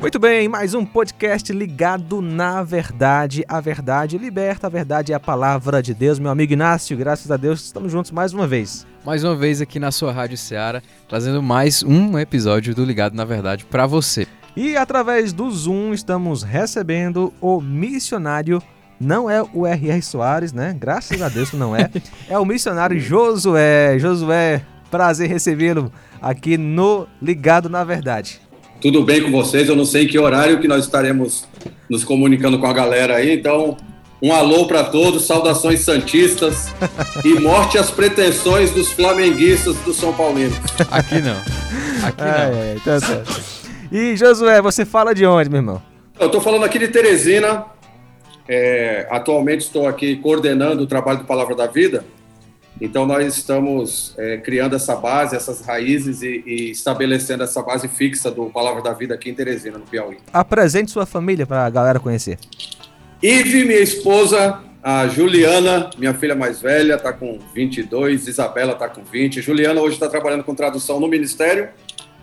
Muito bem, mais um podcast ligado na verdade. A verdade liberta, a verdade é a palavra de Deus. Meu amigo Inácio, graças a Deus, estamos juntos mais uma vez. Mais uma vez aqui na sua Rádio Ceará, trazendo mais um episódio do Ligado na Verdade para você. E através do Zoom estamos recebendo o missionário não é o R.R. Soares, né? Graças a Deus que não é. É o missionário Josué. Josué, prazer recebê-lo aqui no Ligado na Verdade. Tudo bem com vocês? Eu não sei em que horário que nós estaremos nos comunicando com a galera aí, então um alô para todos, saudações santistas e morte às pretensões dos flamenguistas do São Paulino. Aqui não. Aqui não. É, é, tá certo. E Josué, você fala de onde, meu irmão? Eu estou falando aqui de Teresina. É, atualmente estou aqui coordenando o trabalho do Palavra da Vida. Então, nós estamos é, criando essa base, essas raízes e, e, estabelecendo essa base fixa do Palavra da Vida aqui em Teresina, no Piauí. Apresente sua família para a galera conhecer. Ive, minha esposa, a Juliana, minha filha mais velha, está com 22, Isabela está com 20. Juliana hoje está trabalhando com tradução no Ministério,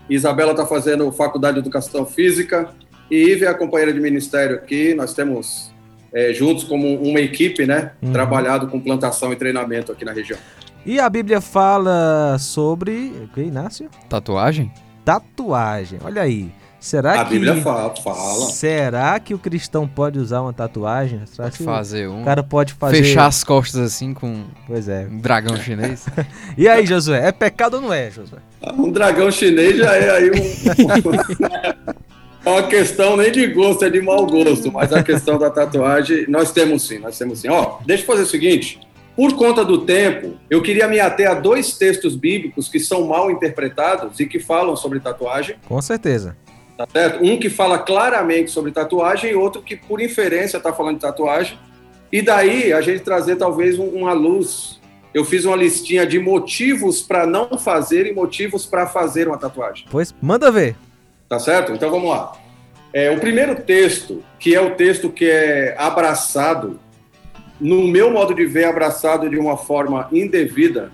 Isabela está fazendo Faculdade de Educação Física, e Ive é a companheira de ministério aqui. Nós temos é, juntos como uma equipe, né? Uhum. Trabalhado com plantação e treinamento aqui na região. E a Bíblia fala sobre. O que, Inácio? Tatuagem? Tatuagem. Olha aí. Será a que. Bíblia fala, fala. Será que o cristão pode usar uma tatuagem? Será pode fazer um. O cara pode fazer. Fechar as costas assim com. Pois é. Um dragão chinês. e aí, Josué? É pecado ou não é, Josué? Um dragão chinês já é aí um. É uma questão nem de gosto, é de mau gosto, mas a questão da tatuagem, nós temos sim, nós temos sim. Ó, deixa eu fazer o seguinte, por conta do tempo, eu queria me ater a dois textos bíblicos que são mal interpretados e que falam sobre tatuagem. Com certeza. Tá certo? Um que fala claramente sobre tatuagem e outro que, por inferência, está falando de tatuagem. E daí a gente trazer talvez uma luz. Eu fiz uma listinha de motivos para não fazer e motivos para fazer uma tatuagem. Pois manda ver. Tá certo? Então vamos lá. É, o primeiro texto, que é o texto que é abraçado, no meu modo de ver, abraçado de uma forma indevida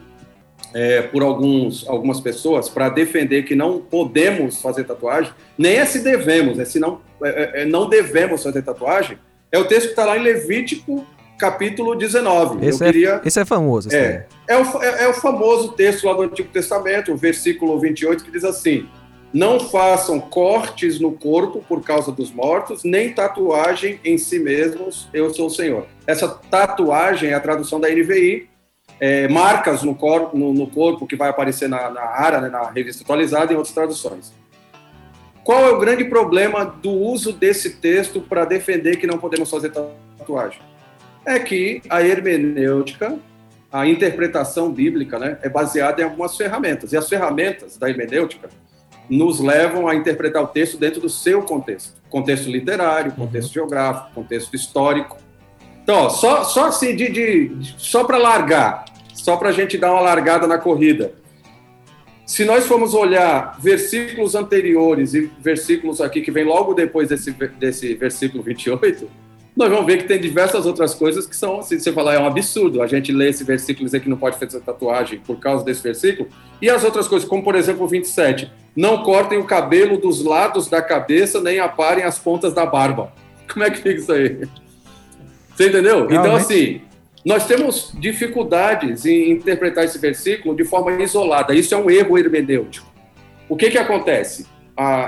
é, por alguns, algumas pessoas para defender que não podemos fazer tatuagem, nem é se devemos, é se não, é, é, é não devemos fazer tatuagem, é o texto que está lá em Levítico, capítulo 19. Esse, Eu queria, é, esse é famoso. É, é, o, é, é o famoso texto lá do Antigo Testamento, o versículo 28, que diz assim: não façam cortes no corpo por causa dos mortos, nem tatuagem em si mesmos, eu sou o Senhor. Essa tatuagem é a tradução da NVI, é, marcas no corpo, no, no, corpo que vai aparecer na, na ARA, né, na revista atualizada e em outras traduções. Qual é o grande problema do uso desse texto para defender que não podemos fazer tatuagem? É que a hermenêutica, a interpretação bíblica, né, é baseada em algumas ferramentas. E as ferramentas da hermenêutica nos levam a interpretar o texto dentro do seu contexto. Contexto literário, contexto uhum. geográfico, contexto histórico. Então, ó, só, só assim, de, de só para largar, só para a gente dar uma largada na corrida. Se nós formos olhar versículos anteriores e versículos aqui que vem logo depois desse, desse versículo 28, nós vamos ver que tem diversas outras coisas que são, se você falar, é um absurdo a gente ler esse versículo e dizer que não pode fazer tatuagem por causa desse versículo, e as outras coisas, como por exemplo o 27, não cortem o cabelo dos lados da cabeça, nem aparem as pontas da barba. Como é que fica isso aí? Você entendeu? Realmente? Então, assim, nós temos dificuldades em interpretar esse versículo de forma isolada. Isso é um erro hermenêutico. O que, que acontece?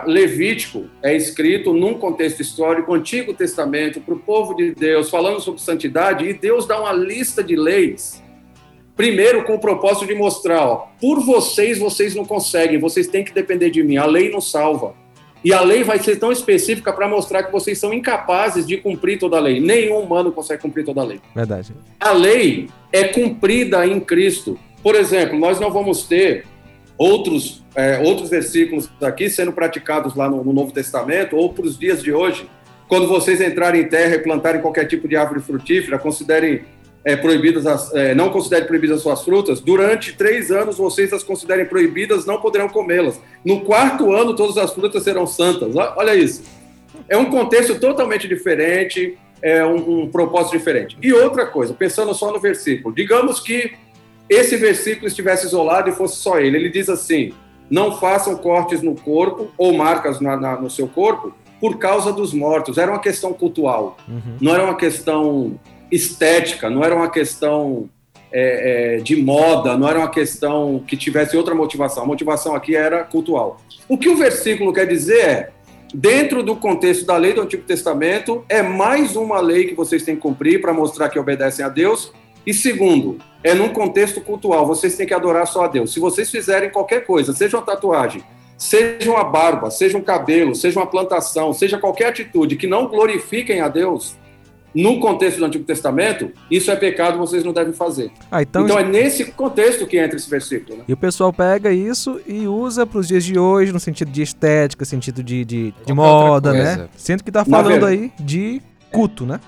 Levítico é escrito num contexto histórico, Antigo Testamento, para o povo de Deus, falando sobre santidade, e Deus dá uma lista de leis, primeiro com o propósito de mostrar, ó, por vocês, vocês não conseguem, vocês têm que depender de mim, a lei não salva. E a lei vai ser tão específica para mostrar que vocês são incapazes de cumprir toda a lei. Nenhum humano consegue cumprir toda a lei. Verdade. A lei é cumprida em Cristo. Por exemplo, nós não vamos ter outros, é, outros versículos aqui sendo praticados lá no, no Novo Testamento, ou para os dias de hoje, quando vocês entrarem em terra e plantarem qualquer tipo de árvore frutífera, considerem é, proibidas as, é, não considerem proibidas as suas frutas, durante três anos vocês as considerem proibidas, não poderão comê-las. No quarto ano, todas as frutas serão santas. Olha isso. É um contexto totalmente diferente, é um, um propósito diferente. E outra coisa, pensando só no versículo, digamos que esse versículo estivesse isolado e fosse só ele. Ele diz assim: não façam cortes no corpo ou marcas na, na, no seu corpo por causa dos mortos. Era uma questão cultural, Uhum. não era uma questão estética, não era uma questão é, é, de moda, não era uma questão que tivesse outra motivação. A motivação aqui era cultural. O que o versículo quer dizer é, dentro do contexto da lei do Antigo Testamento, é mais uma lei que vocês têm que cumprir para mostrar que obedecem a Deus. E segundo, é num contexto cultural, vocês têm que adorar só a Deus. Se vocês fizerem qualquer coisa, seja uma tatuagem, seja uma barba, seja um cabelo, seja uma plantação, seja qualquer atitude que não glorifiquem a Deus, no contexto do Antigo Testamento, isso é pecado, vocês não devem fazer. Ah, então, Então, é nesse contexto que entra esse versículo. Né? E o pessoal pega isso e usa para os dias de hoje, no sentido de estética, sentido de, de, de Qualquer moda, né? Sendo que tá Na falando ver- aí de culto, né?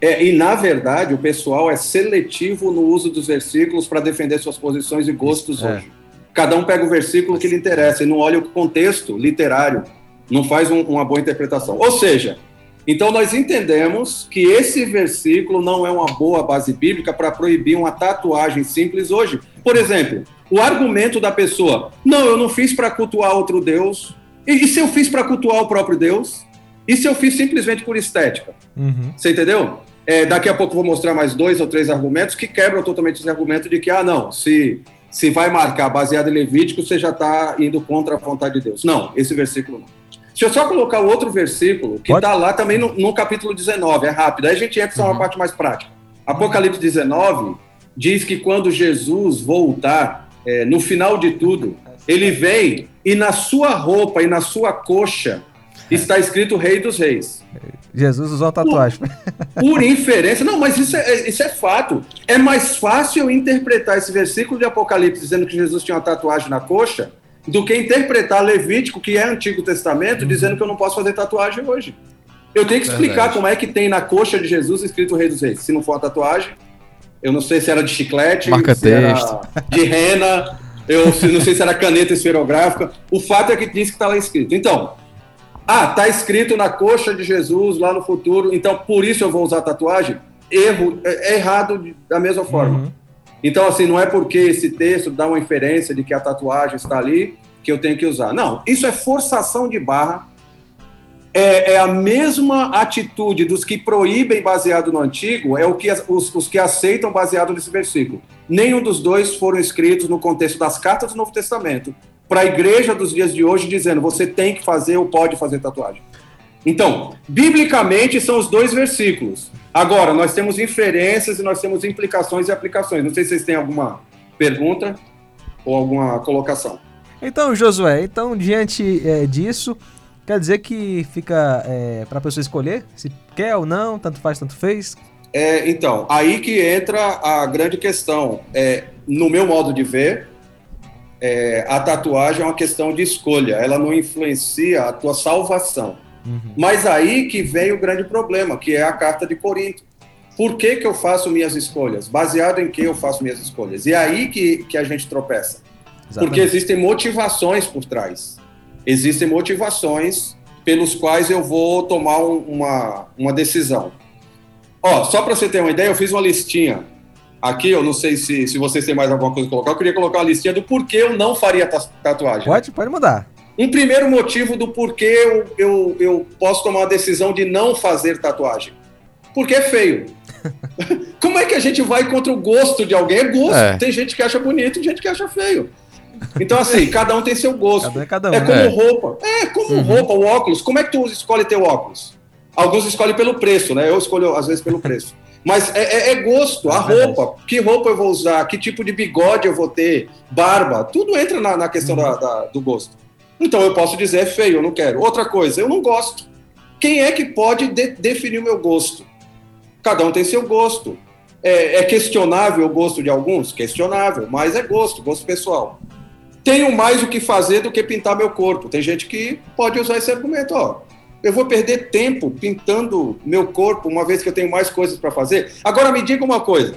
É, e, na verdade, o pessoal é seletivo no uso dos versículos para defender suas posições e gostos É. hoje. Cada um pega o versículo que lhe interessa e não olha o contexto literário, não faz um- uma boa interpretação. Ou seja, então nós entendemos que esse versículo não é uma boa base bíblica para proibir uma tatuagem simples hoje. Por exemplo, o argumento da pessoa: não, eu não fiz para cultuar outro Deus. E, e se eu fiz para cultuar o próprio Deus? E se eu fiz simplesmente por estética? Uhum. Você entendeu? É, daqui a pouco vou mostrar mais dois ou três argumentos que quebram totalmente esse argumento de que, ah, não, se, se vai marcar baseado em Levítico, você já está indo contra a vontade de Deus. Não, esse versículo não. Deixa eu só colocar outro versículo, que está lá também no, no capítulo 19, é rápido. Aí a gente entra numa Uhum. parte mais prática. Apocalipse 19 diz que quando Jesus voltar, é, no final de tudo, ele vem e na sua roupa e na sua coxa está escrito Rei dos Reis. Jesus usou tatuagem. Por inferência, não, mas isso é, isso é fato. É mais fácil interpretar esse versículo de Apocalipse dizendo que Jesus tinha uma tatuagem na coxa do que interpretar Levítico, que é Antigo Testamento, dizendo que eu não posso fazer tatuagem hoje. Eu tenho que explicar Verdade. como é que tem na coxa de Jesus escrito Rei dos Reis. Se não for uma tatuagem, eu não sei se era de chiclete, Marca texto. de rena, eu não sei se era caneta esferográfica. O fato é que diz que está lá escrito. Então, ah, tá escrito na coxa de Jesus lá no futuro, então por isso eu vou usar tatuagem? Erro, é, é errado da mesma forma. Uhum. Então, assim, não é porque esse texto dá uma inferência de que a tatuagem está ali que eu tenho que usar. Não, isso é forçação de barra. É, é a mesma atitude dos que proíbem baseado no antigo, é o que os, os que aceitam baseado nesse versículo. Nenhum dos dois foram escritos no contexto das cartas do Novo Testamento para a igreja dos dias de hoje, dizendo você tem que fazer ou pode fazer tatuagem. Então, biblicamente são os dois versículos. Agora, nós temos inferências e nós temos implicações e aplicações. Não sei se vocês têm alguma pergunta ou alguma colocação. Então, Josué, então diante é, disso, quer dizer que fica é, para a pessoa escolher se quer ou não, tanto faz, tanto fez? É, então, aí que entra a grande questão. É, no meu modo de ver, é, a tatuagem é uma questão de escolha, ela não influencia a tua salvação. Uhum. Mas aí que vem o grande problema, que é a carta de Corinto. Por que, que eu faço minhas escolhas? Baseado em que eu faço minhas escolhas? E é aí que, que a gente tropeça. Porque existem motivações por trás. Existem motivações pelos quais eu vou tomar um- uma, uma decisão. Ó, só para você ter uma ideia, eu fiz uma listinha. Aqui, eu não sei se, se vocês têm mais alguma coisa a colocar, eu queria colocar uma listinha do porquê eu não faria ta- tatuagem. Pode, pode mudar. Um primeiro motivo do porquê eu, eu, eu posso tomar a decisão de não fazer tatuagem. Porque é feio. Como é que a gente vai contra o gosto de alguém? É gosto. É. Tem gente que acha bonito e gente que acha feio. Então, assim, cada um tem seu gosto. Cada um é cada um. É como É. roupa. É como Uhum. roupa, o óculos. Como é que tu escolhe teu óculos? Alguns escolhem pelo preço, né? Eu escolho, às vezes, pelo preço. Mas é, é- é gosto, a É roupa. Que roupa eu vou usar? Que tipo de bigode eu vou ter? Barba. Tudo entra na, na questão Uhum. da- da- do gosto. Então eu posso dizer é feio, eu não quero. Outra coisa, eu não gosto. Quem é que pode de- definir o meu gosto? Cada um tem seu gosto. É, é questionável o gosto de alguns? Questionável, mas é gosto, gosto pessoal. Tenho mais o que fazer do que pintar meu corpo. Tem gente que pode usar esse argumento, ó. Eu vou perder tempo pintando meu corpo, uma vez que eu tenho mais coisas para fazer. Agora me diga uma coisa: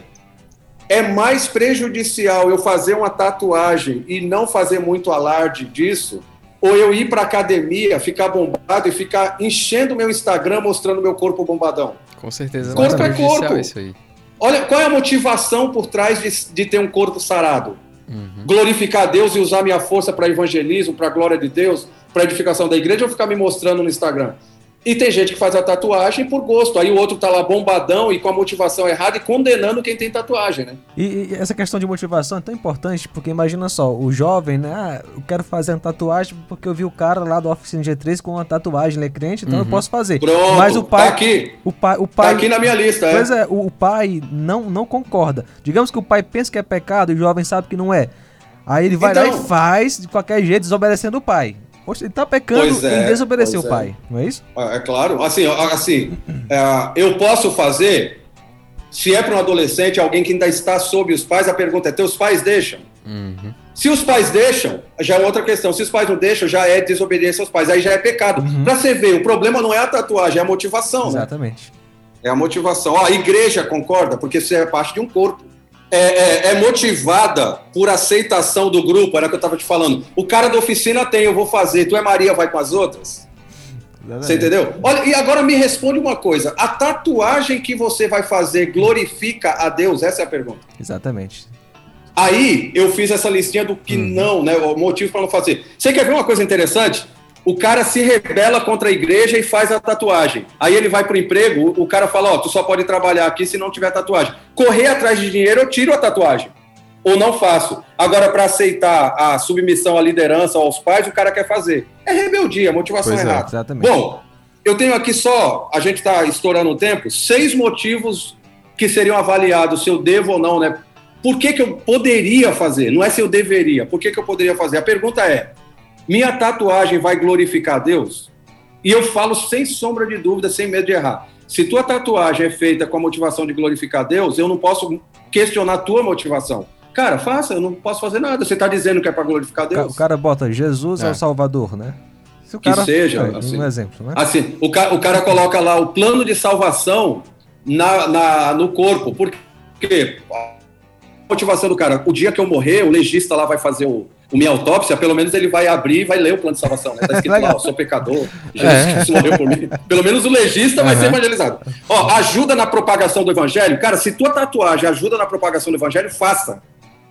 é mais prejudicial eu fazer uma tatuagem e não fazer muito alarde disso, ou eu ir para academia, ficar bombado e ficar enchendo meu Instagram mostrando meu corpo bombadão? Com certeza Corpo é corpo. isso aí. Olha, qual é a motivação por trás de, de ter um corpo sarado? Uhum. glorificar a Deus e usar minha força para evangelismo, para a glória de Deus, para edificação da igreja ou ficar me mostrando no Instagram? E tem gente que faz a tatuagem por gosto. Aí o outro tá lá bombadão e com a motivação errada e condenando quem tem tatuagem, né? E, e essa questão de motivação é tão importante, porque imagina só, o jovem, né? Ah, eu quero fazer uma tatuagem porque eu vi o cara lá do Oficina G3 com uma tatuagem, ele é crente, então eu posso fazer. Pronto, Mas o pai. tá aqui. O pai, o Tá pai aqui na minha lista, é. Pois é, o, o pai não, não concorda. Digamos que o pai pensa que é pecado e o jovem sabe que não é. Aí ele vai lá Então- e faz de qualquer jeito, desobedecendo o pai. Poxa, ele tá pecando é, em desobedecer o é. pai, não é isso? É claro. Assim, assim é, eu posso fazer, se é para um adolescente, alguém que ainda está sob os pais, a pergunta é: teus pais deixam? Uhum. Se os pais deixam, já é outra questão. Se os pais não deixam, já é desobediência aos pais. Aí já é pecado. Uhum. Pra você ver, o problema não é a tatuagem, é a motivação. né? Exatamente. É a motivação. Ó, a igreja concorda, porque você é parte de um corpo. É, é- é motivada por aceitação do grupo, era o que eu estava te falando. O cara da oficina tem, eu vou fazer. Tu é Maria, vai com as outras? Você entendeu? Olha, e agora me responde uma coisa: a tatuagem que você vai fazer glorifica a Deus? Essa é a pergunta. Exatamente. Aí eu fiz essa listinha do que não, né? O motivo para não fazer. Você quer ver uma coisa interessante? O cara se rebela contra a igreja e faz a tatuagem. Aí ele vai pro emprego, o cara fala: Ó, tu só pode trabalhar aqui se não tiver tatuagem. Correr atrás de dinheiro, eu tiro a tatuagem. Ou não faço. Agora, para aceitar a submissão à liderança ou aos pais, o cara quer fazer. É rebeldia, motivação Pois é, errada. exatamente. Bom, eu tenho aqui só, a gente está estourando o tempo, seis motivos que seriam avaliados se eu devo ou não, né? Por que, que eu poderia fazer? Não é se eu deveria. Por que, que eu poderia fazer? A pergunta é: minha tatuagem vai glorificar Deus? E eu falo sem sombra de dúvida, sem medo de errar. Se tua tatuagem é feita com a motivação de glorificar Deus, eu não posso questionar a tua motivação. Cara, faça, eu não posso fazer nada. Você está dizendo que é para glorificar Deus? O cara bota Jesus é, É. o Salvador, né? Se o Que cara, seja, é, assim. um exemplo, né? Assim, o, ca- o cara coloca lá o plano de salvação na, na- no corpo. Por quê? A motivação do cara, o dia que eu morrer, o legista lá vai fazer o, o minha autópsia, pelo menos ele vai abrir e vai ler o plano de salvação. Né? Tá escrito lá, eu sou pecador, Jesus É. Morreu por mim. Pelo menos o legista vai Aham. ser evangelizado. Ó, ajuda na propagação do evangelho. Cara, se tua tatuagem ajuda na propagação do evangelho, faça.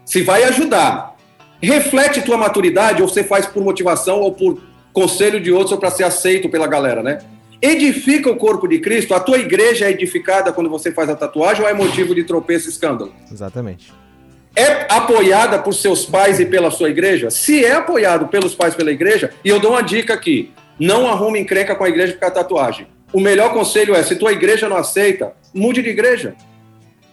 Se vai ajudar. Reflete tua maturidade, ou você faz por motivação ou por conselho de outros ou para ser aceito pela galera, né? Edifica o corpo de Cristo. A tua igreja é edificada quando você faz a tatuagem ou é motivo de tropeço e escândalo? Exatamente. É apoiada por seus pais e pela sua igreja? Se é apoiado pelos pais e pela igreja, e eu dou uma dica aqui: não arrume encrenca com a igreja por causa da tatuagem. O melhor conselho é: se tua igreja não aceita, mude de igreja.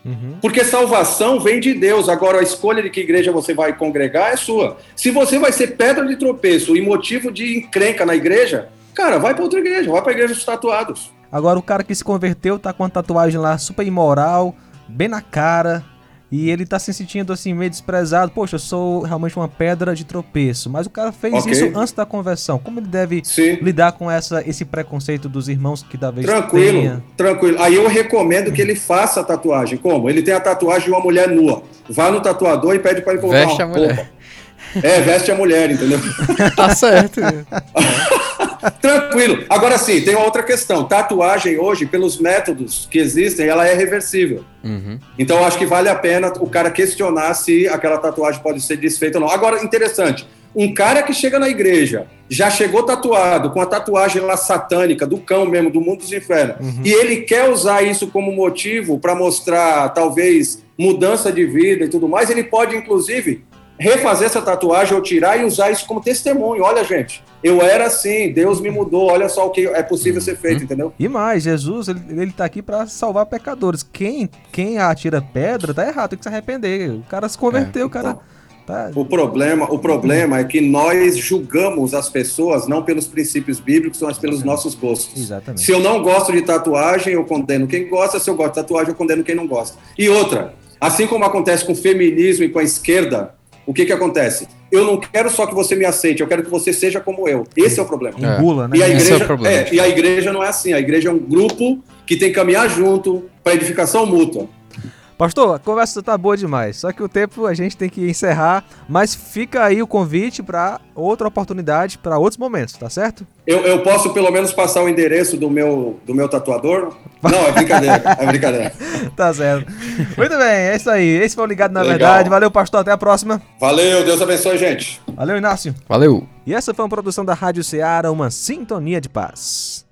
Uhum. Porque salvação vem de Deus. Agora, a escolha de que igreja você vai congregar é sua. Se você vai ser pedra de tropeço e motivo de encrenca na igreja, cara, vai para outra igreja, vai para a igreja dos tatuados. Agora o cara que se converteu tá com uma tatuagem lá super imoral, bem na cara, e ele tá se sentindo assim meio desprezado. Poxa, eu sou realmente uma pedra de tropeço. Mas o cara fez Ok. isso antes da conversão. Como ele deve Sim. lidar com essa, esse preconceito dos irmãos que talvez Tranquilo, tenha? tranquilo. Aí eu recomendo que ele faça a tatuagem. Como? Ele tem a tatuagem de uma mulher nua. Vá no tatuador e pede para ele colocar Veste uma a mulher. roupa. É, veste a mulher, entendeu? tá certo. Tranquilo. Agora sim, tem uma outra questão. Tatuagem hoje, pelos métodos que existem, ela é reversível. Uhum. Então, acho que vale a pena o cara questionar se aquela tatuagem pode ser desfeita ou não. Agora, interessante, um cara que chega na igreja, já chegou tatuado, com a tatuagem lá satânica, do cão mesmo, do mundo dos infernos, e ele quer usar isso como motivo para mostrar, talvez, mudança de vida e tudo mais, ele pode, inclusive, refazer essa tatuagem ou tirar e usar isso como testemunho. Olha, gente, eu era assim, Deus me mudou, olha só o que é possível ser feito, entendeu? E mais, Jesus, ele, ele tá aqui pra salvar pecadores. Quem, quem atira pedra tá errado, tem que se arrepender. O cara se converteu, o cara. Tá... O problema, o problema é que nós julgamos as pessoas não pelos princípios bíblicos, mas pelos nossos gostos. Exatamente. Se eu não gosto de tatuagem, eu condeno quem gosta. Se eu gosto de tatuagem, eu condeno quem não gosta. E outra, assim como acontece com o feminismo e com a esquerda, o que que acontece? Eu não quero só que você me aceite, eu quero que você seja como eu. Esse é o problema. É. Engula, né? E a, Esse é o igreja, problema. é, e a igreja não é assim. A igreja é um grupo que tem que caminhar junto para edificação mútua. Pastor, a conversa tá boa demais. Só que o tempo a gente tem que encerrar. Mas fica aí o convite pra outra oportunidade, pra outros momentos, tá certo? Eu, eu posso pelo menos passar o endereço do meu, do meu tatuador? Não, é brincadeira, é brincadeira. tá certo. Muito bem, é isso aí. Esse foi o Ligado na Legal. Verdade. Valeu, pastor. Até a próxima. Valeu, Deus abençoe, gente. Valeu, Inácio. Valeu. E essa foi uma produção da Rádio Ceará, uma sintonia de paz.